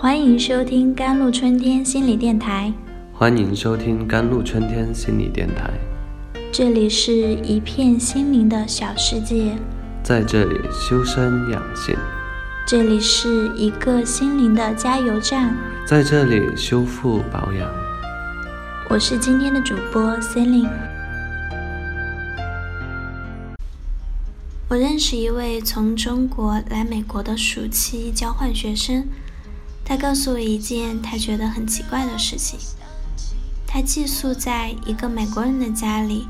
欢迎收听甘露春天心理电台。欢迎收听甘露春天心理电台。这里是一片心灵的小世界，在这里修身养性。这里是一个心灵的加油站，在这里修复保养。我是今天的主播 Celine。我认识一位从中国来美国的暑期交换学生，他告诉我一件他觉得很奇怪的事情。他寄宿在一个美国人的家里，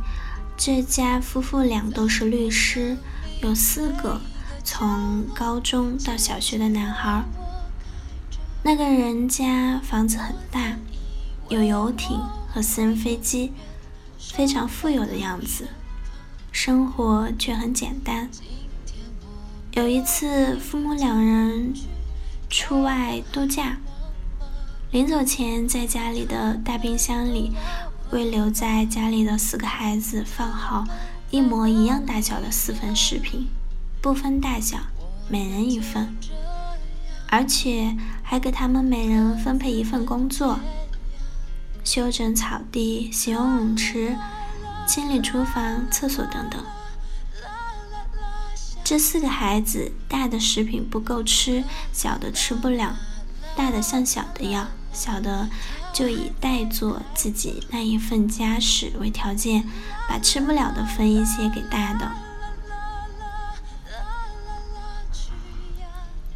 这家夫妇俩都是律师，有四个从高中到小学的男孩。那个人家房子很大，有游艇和私人飞机，非常富有的样子。生活却很简单。有一次，父母两人出外度假，临走前，在家里的大冰箱里为留在家里的四个孩子放好一模一样大小的四份食品，不分大小，每人一份，而且还给他们每人分配一份工作：修整草地、洗游泳池。清理厨房、厕所等等。这四个孩子，大的食品不够吃，小的吃不了；大的向小的要，小的就以代做自己那一份家事为条件，把吃不了的分一些给大的。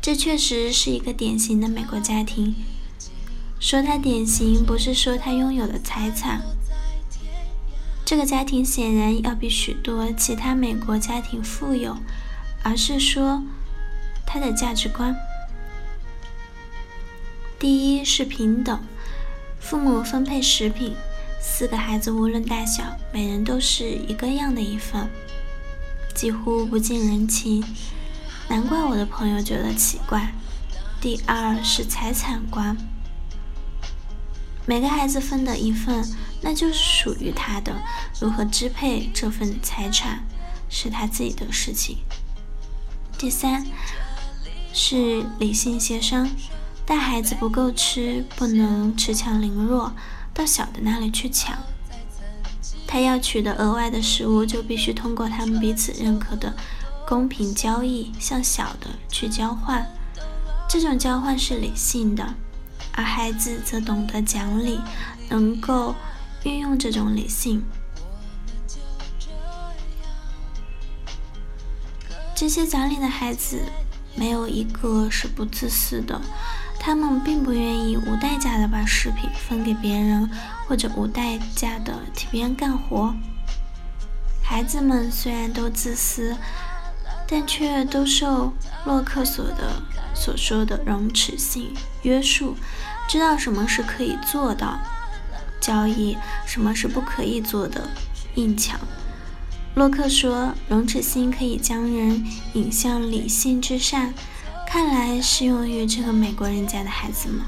这确实是一个典型的美国家庭。说它典型，不是说它拥有的财产。这个家庭显然要比许多其他美国家庭富有，而是说他的价值观。第一是平等，父母分配食品，四个孩子无论大小，每人都是一个样的一份，几乎不近人情，难怪我的朋友觉得奇怪。第二是财产观，每个孩子分的一份。那就是属于他的，如何支配这份财产是他自己的事情。第三是理性协商，大孩子不够吃，不能恃强凌弱，到小的那里去抢。他要取得额外的食物，就必须通过他们彼此认可的公平交易，向小的去交换。这种交换是理性的，而孩子则懂得讲理，能够。运用这种理性，这些讲理的孩子没有一个是不自私的。他们并不愿意无代价的把食品分给别人，或者无代价的替别人干活。孩子们虽然都自私，但却都受洛克所的所说的容耻性约束，知道什么是可以做到。交易什么是不可以做的？硬抢。洛克说：“容耻心可以将人引向理性至善。”看来适用于这个美国人家的孩子们。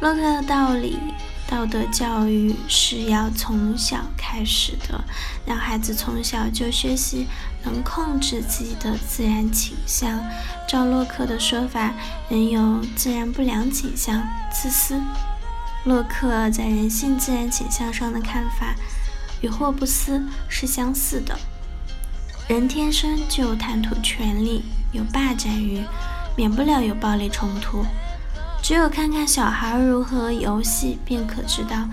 洛克的道理。道德教育是要从小开始的，让孩子从小就学习能控制自己的自然倾向。照洛克的说法，人有自然不良倾向，自私。洛克在人性自然倾向上的看法与霍布斯是相似的。人天生就有贪图权力，有霸占欲，免不了有暴力冲突。只有看看小孩如何游戏，便可知道，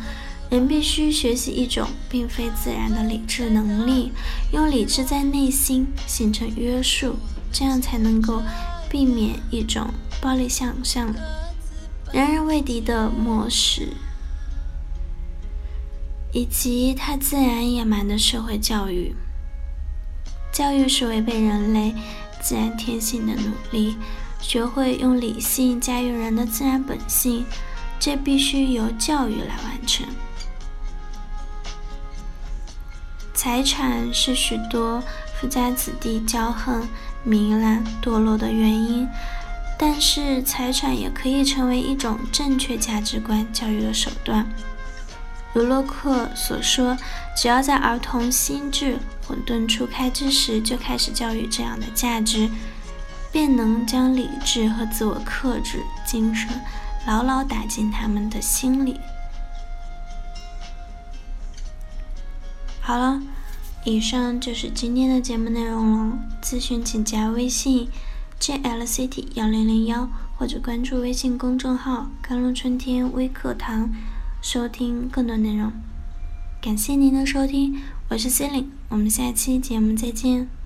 人必须学习一种并非自然的理智能力，用理智在内心形成约束，这样才能够避免一种暴力想象、人人为敌的漠视，以及他自然野蛮的社会教育。教育是违背人类自然天性的努力。学会用理性驾驭人的自然本性，这必须由教育来完成。财产是许多富家子弟骄横、糜烂、堕落的原因，但是财产也可以成为一种正确价值观教育的手段。如洛克所说，只要在儿童心智混沌初开之时就开始教育这样的价值。便能将理智和自我克制精神牢牢打进他们的心里。好了，以上就是今天的节目内容了。咨询请加微信 jlct 幺零零幺，或者关注微信公众号“甘露春天微课堂”，收听更多内容。感谢您的收听，我是 C e l i n e 我们下期节目再见。